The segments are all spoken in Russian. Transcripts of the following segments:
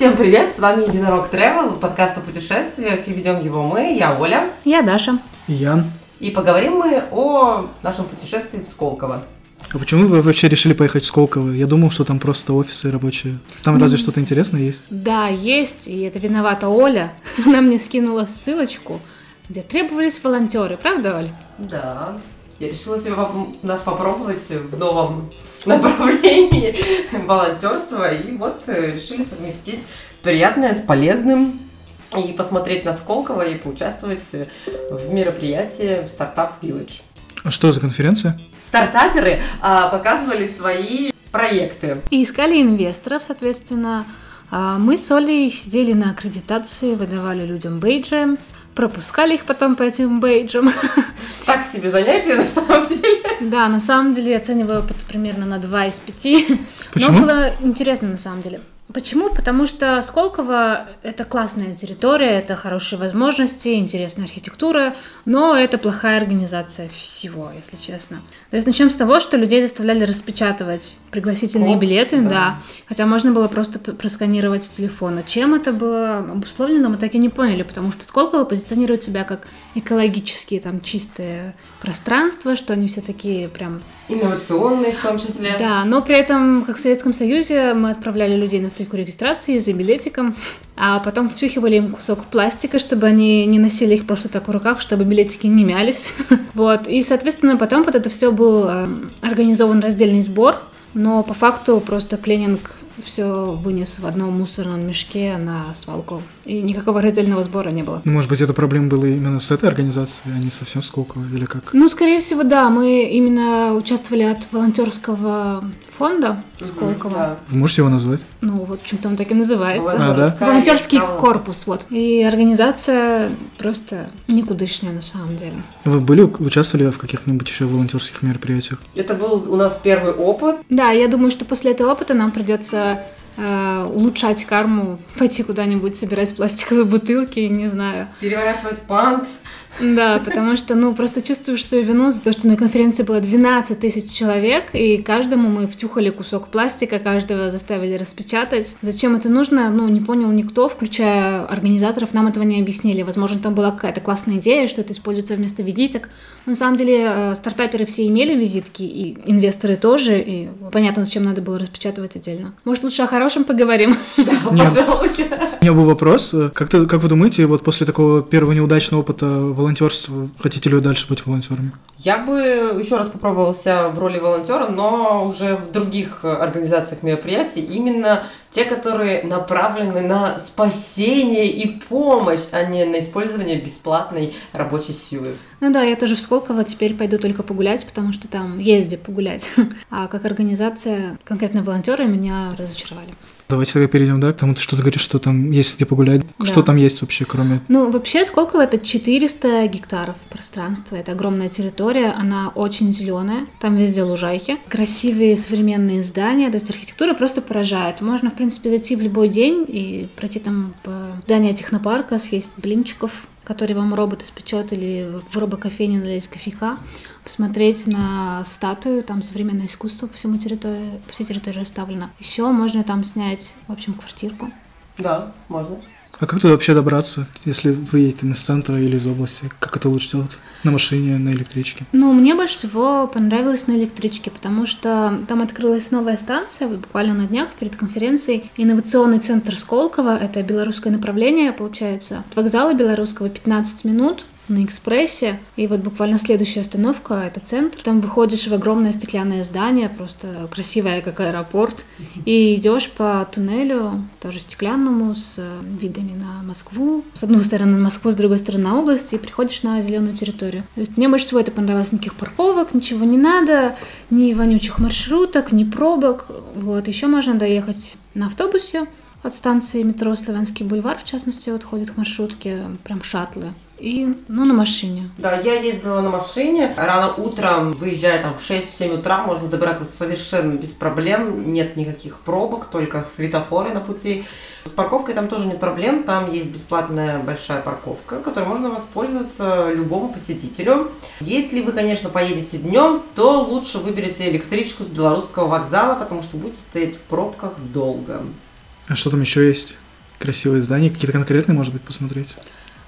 Всем привет, с вами Единорог Travel, подкаст о путешествиях, и ведем его мы, я Оля. Я Даша. И Ян. И поговорим мы о нашем путешествии в Сколково. А почему вы вообще решили поехать в Сколково? Я думал, что там просто офисы рабочие. Там разве что-то интересное есть? Да, есть, и это виновата Оля. Она мне скинула ссылочку, где требовались волонтеры, правда, Оля? Да, я решила себе поп- нас попробовать в новом направлении волонтерства, и вот э, решили совместить приятное с полезным и посмотреть на Сколково и поучаствовать э, в мероприятии Стартап Village. А что за конференция? Стартаперы а, показывали свои проекты. И искали инвесторов, соответственно. А Мы с Олей сидели на аккредитации, выдавали людям бейджи, пропускали их потом по этим бейджам. Так себе занятие на самом деле. Да, на самом деле я оцениваю опыт примерно на 2 из 5. Почему? Но было интересно на самом деле. Почему? Потому что Сколково – это классная территория, это хорошие возможности, интересная архитектура, но это плохая организация всего, если честно. То есть начнем с того, что людей заставляли распечатывать пригласительные Код, билеты, да. да. хотя можно было просто просканировать с телефона. Чем это было обусловлено, мы так и не поняли, потому что Сколково позиционирует себя как экологические, там, чистые пространства, что они все такие прям Инновационные в том числе. да, но при этом, как в Советском Союзе, мы отправляли людей на стойку регистрации за билетиком, а потом втюхивали им кусок пластика, чтобы они не носили их просто так в руках, чтобы билетики не мялись. Вот, и, соответственно, потом под это все был э, организован раздельный сбор, но по факту просто клининг все вынес в одном мусорном мешке на свалку. И никакого раздельного сбора не было. Ну, может быть, эта проблема была именно с этой организацией, а не совсем Сколково, или как? Ну, скорее всего, да. Мы именно участвовали от волонтерского фонда Сколково. да. Вы можете его назвать? Ну, вот почему-то он так и называется. А, да? Волонтерский Скорее, корпус, вот. И организация просто никудышняя на самом деле. Вы были, участвовали в каких-нибудь еще волонтерских мероприятиях? Это был у нас первый опыт. Да, я думаю, что после этого опыта нам придется э, улучшать карму, пойти куда-нибудь собирать пластиковые бутылки, не знаю. Переворачивать пант. Да, потому что, ну, просто чувствуешь свою вину за то, что на конференции было 12 тысяч человек, и каждому мы втюхали кусок пластика, каждого заставили распечатать. Зачем это нужно, ну, не понял никто, включая организаторов, нам этого не объяснили. Возможно, там была какая-то классная идея, что это используется вместо визиток. Но на самом деле э, стартаперы все имели визитки, и инвесторы тоже, и понятно, зачем надо было распечатывать отдельно. Может, лучше о хорошем поговорим? Да, Нет. пожалуй. У меня был вопрос. э, Как, ты, как вы думаете, вот после такого первого неудачного опыта волонтерства, хотите ли вы дальше быть волонтерами? Я бы еще раз попробовала себя в роли волонтера, но уже в других э, организациях мероприятий, именно те, которые направлены на спасение и помощь, а не на использование бесплатной рабочей силы. Ну да, я тоже в Сколково теперь пойду только погулять, потому что там где погулять. А как организация, конкретно волонтеры меня разочаровали. Давайте тогда перейдем, да, к тому, что ты говоришь, что там есть где погулять. Да. Что там есть вообще, кроме... Ну, вообще, Сколково это 400 гектаров пространства. Это огромная территория, она очень зеленая. Там везде лужайки. Красивые современные здания. То есть архитектура просто поражает. Можно, в принципе, зайти в любой день и пройти там в здание технопарка, съесть блинчиков, которые вам робот испечет, или в робокофейне налить кофейка, посмотреть на статую, там современное искусство по всему территории, по всей территории расставлено. Еще можно там снять, в общем, квартирку. Да, можно. А как туда вообще добраться, если вы едете из центра или из области? Как это лучше делать? На машине, на электричке? Ну, мне больше всего понравилось на электричке, потому что там открылась новая станция, вот буквально на днях перед конференцией. Инновационный центр Сколково, это белорусское направление, получается. От вокзала белорусского 15 минут на экспрессе. И вот буквально следующая остановка — это центр. Там выходишь в огромное стеклянное здание, просто красивое, как аэропорт. И идешь по туннелю, тоже стеклянному, с э, видами на Москву. С одной стороны на Москву, с другой стороны на область, и приходишь на зеленую территорию. То есть мне больше всего это понравилось. Никаких парковок, ничего не надо, ни вонючих маршруток, ни пробок. Вот, еще можно доехать на автобусе от станции метро Славянский бульвар, в частности, вот ходят к маршрутке, прям шаттлы. И, ну, на машине. Да, я ездила на машине. Рано утром, выезжая там в 6-7 утра, можно добраться совершенно без проблем. Нет никаких пробок, только светофоры на пути. С парковкой там тоже нет проблем. Там есть бесплатная большая парковка, которой можно воспользоваться любому посетителю. Если вы, конечно, поедете днем, то лучше выберите электричку с белорусского вокзала, потому что будете стоять в пробках долго. А что там еще есть? красивые здания. Какие-то конкретные, может быть, посмотреть?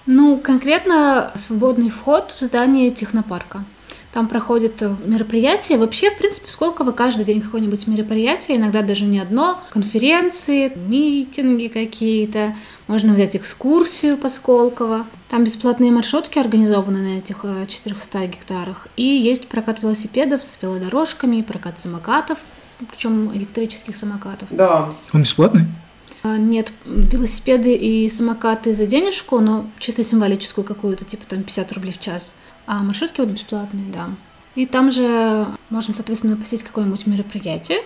Ну, конкретно свободный вход в здание технопарка. Там проходят мероприятия. Вообще, в принципе, Сколково каждый день какое-нибудь мероприятие, иногда даже не одно. Конференции, митинги какие-то. Можно взять экскурсию по Сколково. Там бесплатные маршрутки организованы на этих 400 э, гектарах. И есть прокат велосипедов с велодорожками, прокат самокатов, причем электрических самокатов. Да. Он бесплатный? А, нет, велосипеды и самокаты за денежку, но чисто символическую какую-то, типа там 50 рублей в час. А маршрутки вот бесплатные, да. И там же можно, соответственно, посетить какое-нибудь мероприятие.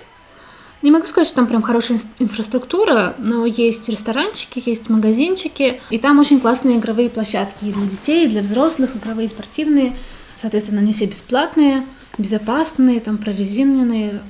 Не могу сказать, что там прям хорошая инфраструктура, но есть ресторанчики, есть магазинчики, и там очень классные игровые площадки и для детей, и для взрослых, игровые, спортивные. Соответственно, они все бесплатные, безопасные, там прорезиненные.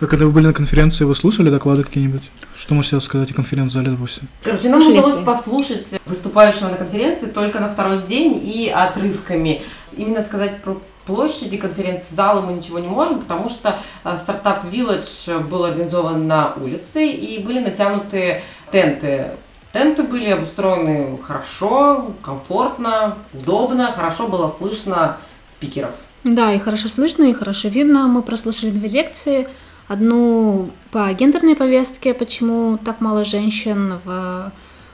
Вы когда вы были на конференции, вы слушали доклады какие-нибудь? Что можете сказать о конференц-зале, допустим? Короче, нам удалось послушать выступающего на конференции только на второй день и отрывками. Именно сказать про площади конференц-зала мы ничего не можем, потому что э, стартап Village был организован на улице и были натянуты тенты. Тенты были обустроены хорошо, комфортно, удобно, хорошо было слышно спикеров. Да, и хорошо слышно, и хорошо видно. Мы прослушали две лекции – Одну по гендерной повестке, почему так мало женщин в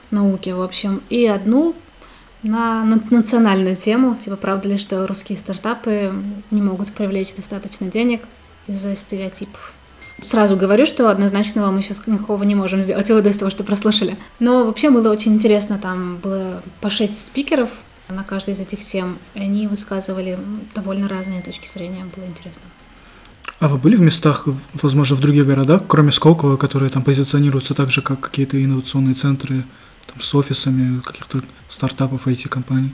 науке, в общем, и одну на национальную тему, типа правда ли, что русские стартапы не могут привлечь достаточно денег из-за стереотипов. Сразу говорю, что однозначного мы сейчас никакого не можем сделать вывода из того, что прослушали. Но вообще было очень интересно, там было по шесть спикеров на каждой из этих тем, и они высказывали довольно разные точки зрения, было интересно. А вы были в местах, возможно, в других городах, кроме Сколково, которые там позиционируются так же, как какие-то инновационные центры там, с офисами каких-то стартапов IT-компаний?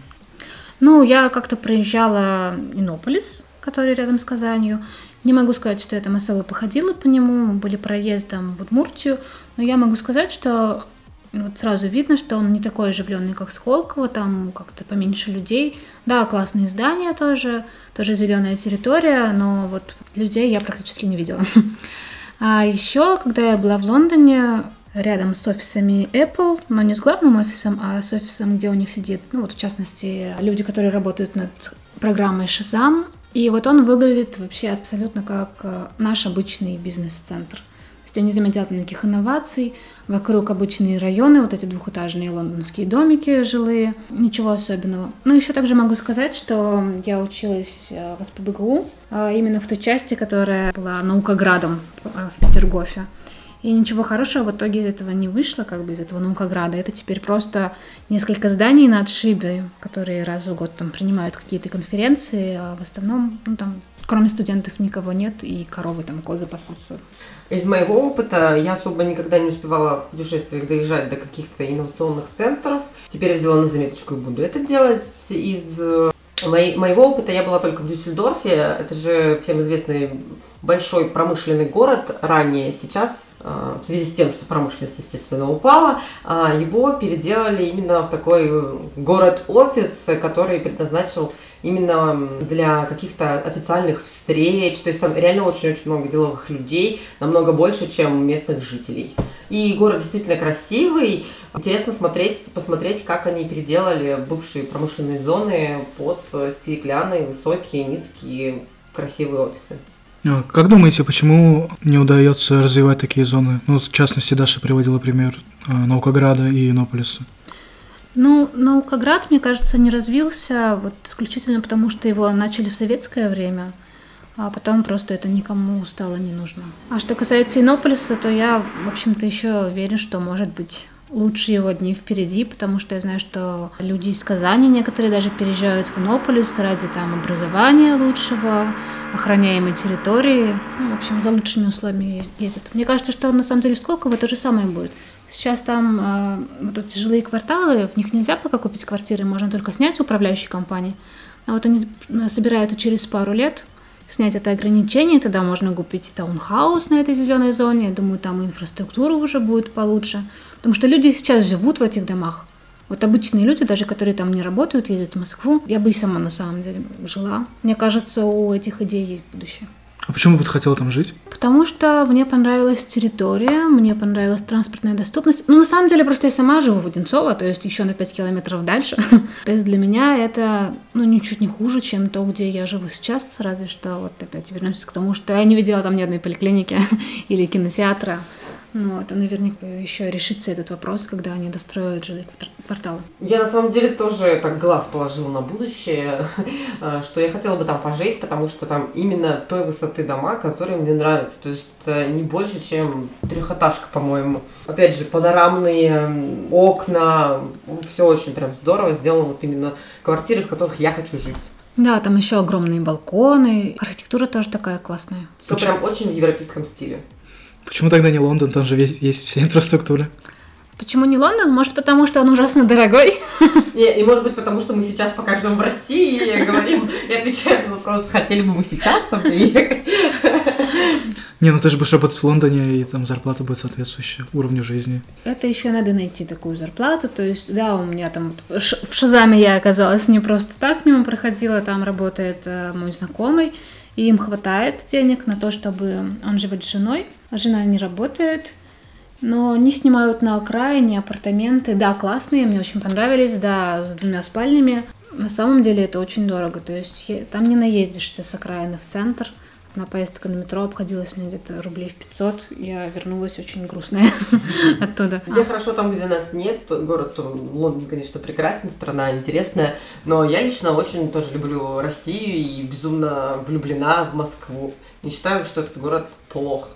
Ну, я как-то проезжала Иннополис, который рядом с Казанью. Не могу сказать, что я там особо походила по нему, были проездом в Удмуртию, но я могу сказать, что вот сразу видно, что он не такой оживленный, как Сколково, там как-то поменьше людей. Да, классные здания тоже, тоже зеленая территория, но вот людей я практически не видела. А еще, когда я была в Лондоне, рядом с офисами Apple, но не с главным офисом, а с офисом, где у них сидит, ну вот в частности, люди, которые работают над программой Shazam, и вот он выглядит вообще абсолютно как э, наш обычный бизнес-центр есть не заметила там никаких инноваций. Вокруг обычные районы, вот эти двухэтажные лондонские домики жилые, ничего особенного. Ну, еще также могу сказать, что я училась э, в СПБГУ, а именно в той части, которая была наукоградом э, в Петергофе. И ничего хорошего в итоге из этого не вышло, как бы из этого наукограда. Это теперь просто несколько зданий на отшибе, которые раз в год там принимают какие-то конференции, а в основном, ну, там кроме студентов никого нет, и коровы там, козы пасутся. Из моего опыта я особо никогда не успевала в путешествиях доезжать до каких-то инновационных центров. Теперь я взяла на заметочку и буду это делать. Из э, моей, моего опыта я была только в Дюссельдорфе. Это же всем известный большой промышленный город ранее. Сейчас, э, в связи с тем, что промышленность, естественно, упала, э, его переделали именно в такой город-офис, который предназначил именно для каких-то официальных встреч. То есть там реально очень-очень много деловых людей, намного больше, чем местных жителей. И город действительно красивый. Интересно смотреть, посмотреть, как они переделали бывшие промышленные зоны под стеклянные, высокие, низкие, красивые офисы. А как думаете, почему не удается развивать такие зоны? Ну, в частности, Даша приводила пример а, Наукограда и Иннополиса. Ну, Наукоград, мне кажется, не развился вот исключительно потому, что его начали в советское время, а потом просто это никому стало не нужно. А что касается Иннополиса, то я, в общем-то, еще уверен, что, может быть, лучшие его дни впереди, потому что я знаю, что люди из Казани некоторые даже переезжают в Иннополис ради там образования лучшего, охраняемой территории, ну, в общем, за лучшими условиями ездят. Мне кажется, что на самом деле в Сколково то же самое будет. Сейчас там э, вот эти жилые кварталы, в них нельзя пока купить квартиры, можно только снять управляющей компании. А вот они э, собираются через пару лет снять это ограничение, тогда можно купить таунхаус на этой зеленой зоне. Я думаю, там инфраструктура уже будет получше. Потому что люди сейчас живут в этих домах. Вот обычные люди, даже которые там не работают, ездят в Москву, я бы и сама на самом деле жила. Мне кажется, у этих идей есть будущее. А почему бы ты хотела там жить? Потому что мне понравилась территория, мне понравилась транспортная доступность. Ну, на самом деле, просто я сама живу в Одинцово, то есть еще на 5 километров дальше. то есть для меня это, ну, ничуть не хуже, чем то, где я живу сейчас, разве что вот опять вернемся к тому, что я не видела там ни одной поликлиники или кинотеатра. Ну, это наверняка еще решится этот вопрос, когда они достроят жилые кварталы. Я на самом деле тоже так глаз положила на будущее, что я хотела бы там пожить, потому что там именно той высоты дома, которые мне нравятся. То есть это не больше, чем трехэтажка, по-моему. Опять же, панорамные окна, все очень прям здорово сделано. Вот именно квартиры, в которых я хочу жить. Да, там еще огромные балконы. Архитектура тоже такая классная. Все прям очень в европейском стиле. Почему тогда не Лондон? Там же есть вся инфраструктура. Почему не Лондон? Может, потому что он ужасно дорогой? Не, и может быть, потому что мы сейчас пока живем в России и говорим, и отвечаем на вопрос, хотели бы мы сейчас там приехать. Не, ну ты же будешь работать в Лондоне, и там зарплата будет соответствующая уровню жизни. Это еще надо найти такую зарплату. То есть, да, у меня там в Шазаме я оказалась не просто так мимо проходила, там работает э, мой знакомый, и им хватает денег на то, чтобы он живет с женой. Жена не работает, но они снимают на окраине апартаменты. Да, классные, мне очень понравились, да, с двумя спальнями. На самом деле это очень дорого, то есть там не наездишься с окраины в центр. На поездка на метро обходилась мне где-то рублей в 500. Я вернулась очень грустная оттуда. Где хорошо, там, где нас нет. Город Лондон, конечно, прекрасен, страна интересная. Но я лично очень тоже люблю Россию и безумно влюблена в Москву. Не считаю, что этот город плох.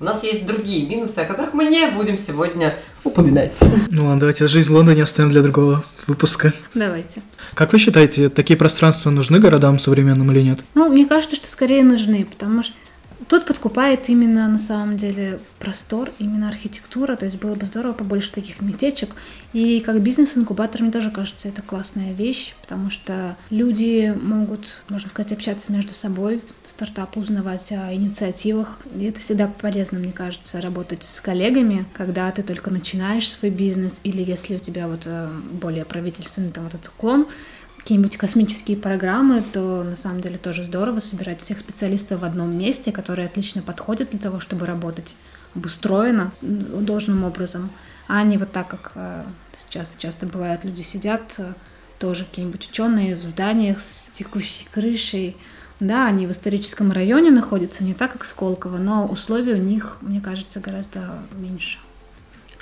У нас есть другие минусы, о которых мы не будем сегодня упоминать. Ну ладно, давайте жизнь в Лондоне оставим для другого выпуска. Давайте. Как вы считаете, такие пространства нужны городам современным или нет? Ну, мне кажется, что скорее нужны, потому что Тут подкупает именно на самом деле простор, именно архитектура, то есть было бы здорово побольше таких местечек. И как бизнес-инкубатор, мне тоже кажется, это классная вещь, потому что люди могут, можно сказать, общаться между собой, стартапы узнавать о инициативах. И это всегда полезно, мне кажется, работать с коллегами, когда ты только начинаешь свой бизнес, или если у тебя вот э, более правительственный там вот этот уклон, какие-нибудь космические программы, то на самом деле тоже здорово собирать всех специалистов в одном месте, которые отлично подходят для того, чтобы работать обустроено должным образом, а не вот так, как э, сейчас часто бывает, люди сидят, э, тоже какие-нибудь ученые в зданиях с текущей крышей, да, они в историческом районе находятся, не так, как Сколково, но условия у них, мне кажется, гораздо меньше.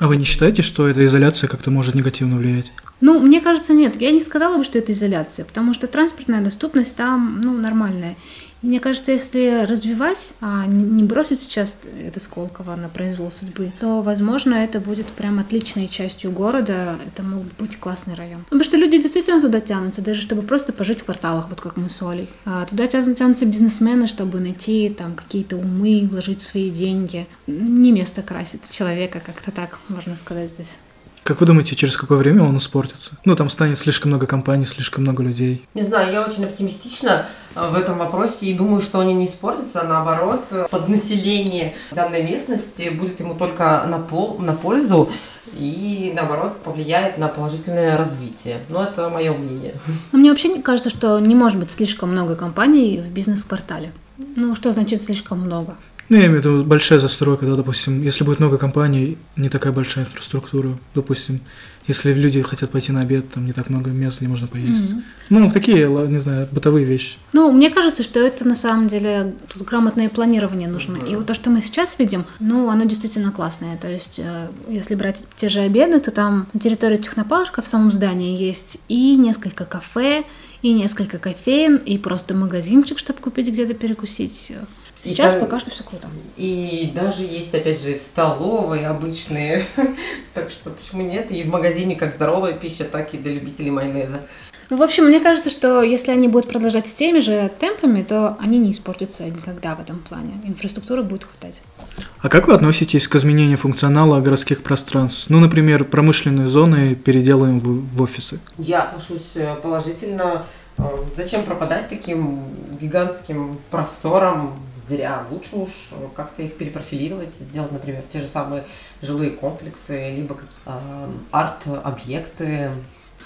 А вы не считаете, что эта изоляция как-то может негативно влиять? Ну, мне кажется, нет. Я не сказала бы, что это изоляция, потому что транспортная доступность там, ну, нормальная. И мне кажется, если развивать, а не бросить сейчас это Сколково на произвол судьбы, то, возможно, это будет прям отличной частью города. Это мог быть классный район. Потому что люди действительно туда тянутся, даже чтобы просто пожить в кварталах, вот как мы с Олей. А туда тянутся бизнесмены, чтобы найти там какие-то умы, вложить свои деньги. Не место красит человека, как-то так можно сказать здесь. Как вы думаете, через какое время он испортится? Ну, там станет слишком много компаний, слишком много людей. Не знаю, я очень оптимистична э, в этом вопросе и думаю, что они не испортятся, а наоборот, поднаселение данной местности будет ему только на, пол, на пользу и, наоборот, повлияет на положительное развитие. Но это мое мнение. Но мне вообще кажется, что не может быть слишком много компаний в бизнес-квартале. Ну, что значит слишком много? Ну, я имею в виду большая застройка, да, допустим, если будет много компаний, не такая большая инфраструктура, допустим, если люди хотят пойти на обед, там не так много мест, где можно поесть. Mm-hmm. Ну, такие, не знаю, бытовые вещи. Ну, мне кажется, что это на самом деле тут грамотное планирование нужно. Mm-hmm. И вот то, что мы сейчас видим, ну, оно действительно классное. То есть, э, если брать те же обеды, то там на территории Технопарка в самом здании есть и несколько кафе, и несколько кофеин, и просто магазинчик, чтобы купить где-то перекусить. Сейчас там, пока что все круто. И даже есть, опять же, столовые обычные. так что почему нет? И в магазине как здоровая пища, так и для любителей майонеза. Ну, в общем, мне кажется, что если они будут продолжать с теми же темпами, то они не испортятся никогда в этом плане. Инфраструктуры будет хватать. А как вы относитесь к изменению функционала городских пространств? Ну, например, промышленные зоны переделаем в, в офисы. Я отношусь э, положительно зачем пропадать таким гигантским простором зря? Лучше уж как-то их перепрофилировать, сделать, например, те же самые жилые комплексы, либо э, арт-объекты.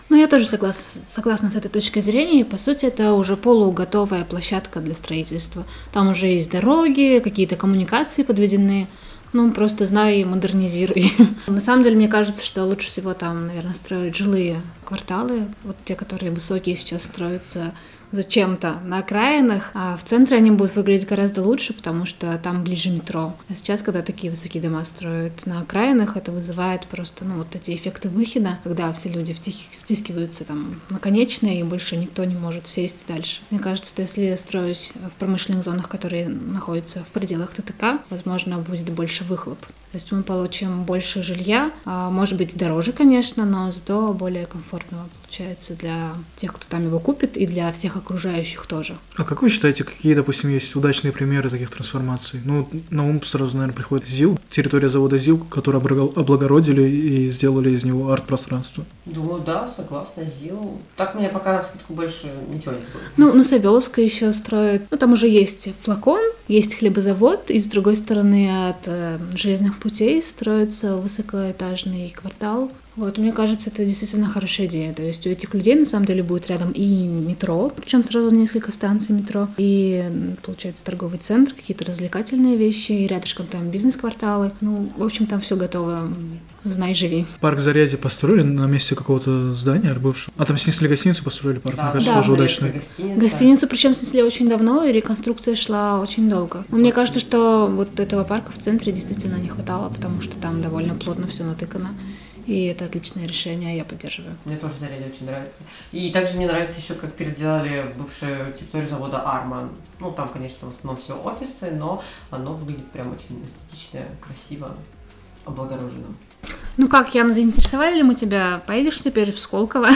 Ну, я тоже согласна, согласна с этой точкой зрения. И, по сути, это уже полуготовая площадка для строительства. Там уже есть дороги, какие-то коммуникации подведены. Ну, просто знай и модернизируй. На самом деле, мне кажется, что лучше всего там, наверное, строить жилые кварталы. Вот те, которые высокие сейчас строятся зачем-то на окраинах, а в центре они будут выглядеть гораздо лучше, потому что там ближе метро. А сейчас, когда такие высокие дома строят на окраинах, это вызывает просто, ну, вот эти эффекты выхина, когда все люди в тихих стискиваются там наконечные, и больше никто не может сесть дальше. Мне кажется, что если строюсь в промышленных зонах, которые находятся в пределах ТТК, возможно, будет больше выхлоп. То есть мы получим больше жилья, а, может быть, дороже, конечно, но зато более комфортного получается для тех, кто там его купит, и для всех окружающих тоже. А как вы считаете, какие, допустим, есть удачные примеры таких трансформаций? Ну, на ум сразу, наверное, приходит ЗИЛ, территория завода ЗИЛ, который облагородили и сделали из него арт-пространство. Думаю, да, согласна, ЗИЛ. Так мне пока на скидку больше ничего не было. Ну, на Савеловской еще строят, ну, там уже есть флакон, есть хлебозавод, и с другой стороны от э, железных путей строится высокоэтажный квартал вот, мне кажется, это действительно хорошая идея. То есть у этих людей на самом деле будет рядом и метро, причем сразу несколько станций метро, и, получается, торговый центр, какие-то развлекательные вещи, и рядышком там бизнес-кварталы. Ну, в общем, там все готово. Знай, живи. Парк Зарядье построили на месте какого-то здания бывшего. А там снесли гостиницу, построили парк. Да, Мне кажется, да, тоже удачно. Гостиница. Гостиницу причем снесли очень давно, и реконструкция шла очень долго. Но мне кажется, что вот этого парка в центре действительно не хватало, потому что там довольно плотно все натыкано. И это отличное решение, я поддерживаю. Мне тоже зарядье очень нравится. И также мне нравится еще, как переделали бывшую территорию завода Арман. Ну, там, конечно, в основном все офисы, но оно выглядит прям очень эстетично, красиво, облагорожено. Ну как, Яна, заинтересовали ли мы тебя? Поедешь теперь в Сколково?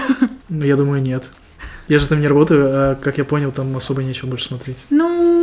Ну, я думаю, нет. Я же там не работаю, а, как я понял, там особо нечего больше смотреть. Ну,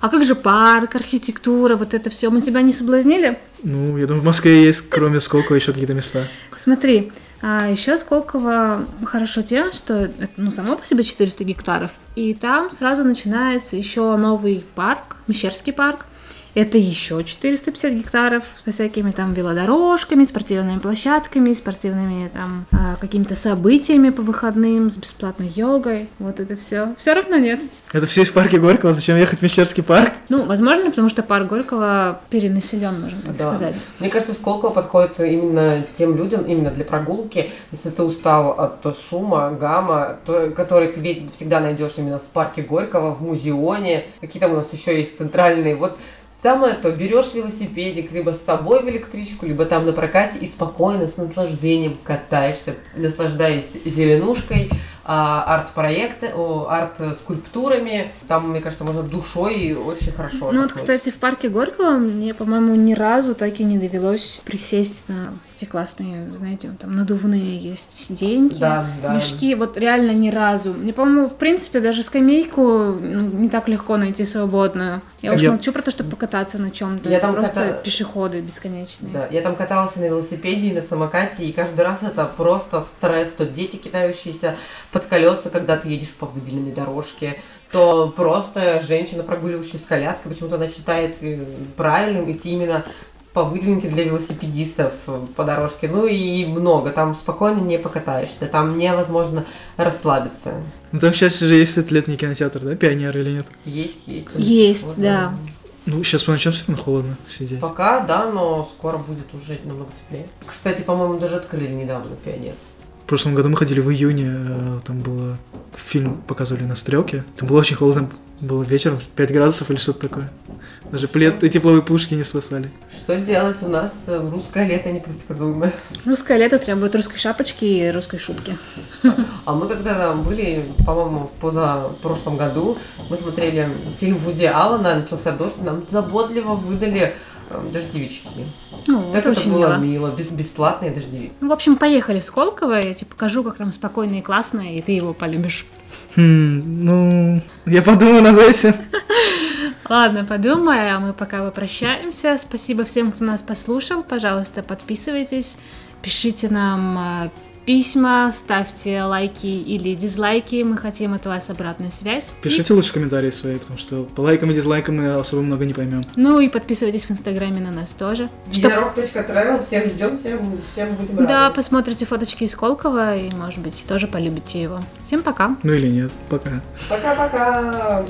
а как же парк, архитектура, вот это все? Мы тебя не соблазнили? Ну, я думаю, в Москве есть, кроме Сколково, еще какие-то места. Смотри, а еще Сколково хорошо тем, что это, ну, само по себе 400 гектаров, и там сразу начинается еще новый парк, Мещерский парк, это еще 450 гектаров со всякими там велодорожками, спортивными площадками, спортивными там а, какими-то событиями по выходным, с бесплатной йогой. Вот это все. Все равно нет. Это все из парке Горького, зачем ехать в Мещерский парк? Ну, возможно, потому что парк Горького перенаселен, можно так Да. сказать. Мне кажется, Сколково подходит именно тем людям, именно для прогулки, если ты устал от шума, гамма, то- который ты ве- всегда найдешь именно в парке Горького, в музеоне, какие там у нас еще есть центральные. Вот самое то, берешь велосипедик, либо с собой в электричку, либо там на прокате и спокойно, с наслаждением катаешься, наслаждаясь зеленушкой, арт-проекты, о, арт-скульптурами. Там, мне кажется, можно душой очень хорошо Ну вот, кстати, в парке Горького мне, по-моему, ни разу так и не довелось присесть на эти классные, знаете, вот там надувные есть сиденьки, Да, да. мешки. Вот реально ни разу. Мне, по-моему, в принципе, даже скамейку ну, не так легко найти свободную. Я Так уж я- молчу про то, чтобы покататься на чем-то. Я Это там просто ката- пешеходы бесконечные. Да, я там каталась на велосипеде, и на самокате, и каждый раз это просто стресс. То дети, кидающиеся под колеса, когда ты едешь по выделенной дорожке, то просто женщина, прогуливающая с коляской, почему-то она считает э, правильным идти именно по выделенке для велосипедистов э, по дорожке. Ну и много. Там спокойно не покатаешься. Там невозможно расслабиться. Ну, там сейчас же есть этот летний кинотеатр, да, Пионер или нет? Есть, есть. Есть, Вот, да. Ну, сейчас по ночам все равно холодно сидеть. Пока, да, но скоро будет уже намного теплее. Кстати, по-моему, даже открыли недавно пионер. В прошлом году мы ходили в июне, э, там было фильм показывали на стрелке. Там было очень холодно, было вечером 5 градусов или что-то такое. Даже плед и тепловые пушки не спасали. Что делать? У нас э, русское лето непредсказуемое. Русское лето требует русской шапочки и русской шубки. А мы когда там были, по-моему, в позапрошлом году, мы смотрели фильм Вуди Аллена, начался дождь, и нам заботливо выдали э, дождевички. Ну, Так это это, очень было мило. мило, бес- бесплатные дождевик. Ну, в общем, поехали в Сколково, я тебе покажу, как там спокойно и классно, и ты его полюбишь. Хм, ну, я подумаю над этим. Ладно, подумай, а мы пока попрощаемся. Спасибо всем, кто нас послушал. Пожалуйста, подписывайтесь, пишите нам а, письма, ставьте лайки или дизлайки, мы хотим от вас обратную связь. Пишите и... лучше комментарии свои, потому что по лайкам и дизлайкам мы особо много не поймем. Ну и подписывайтесь в инстаграме на нас тоже. Единорог.travel, всех ждем, всем, всем будем рады. Да, посмотрите фоточки из Колкова и, может быть, тоже полюбите его. Всем пока. Ну или нет, пока. Пока-пока.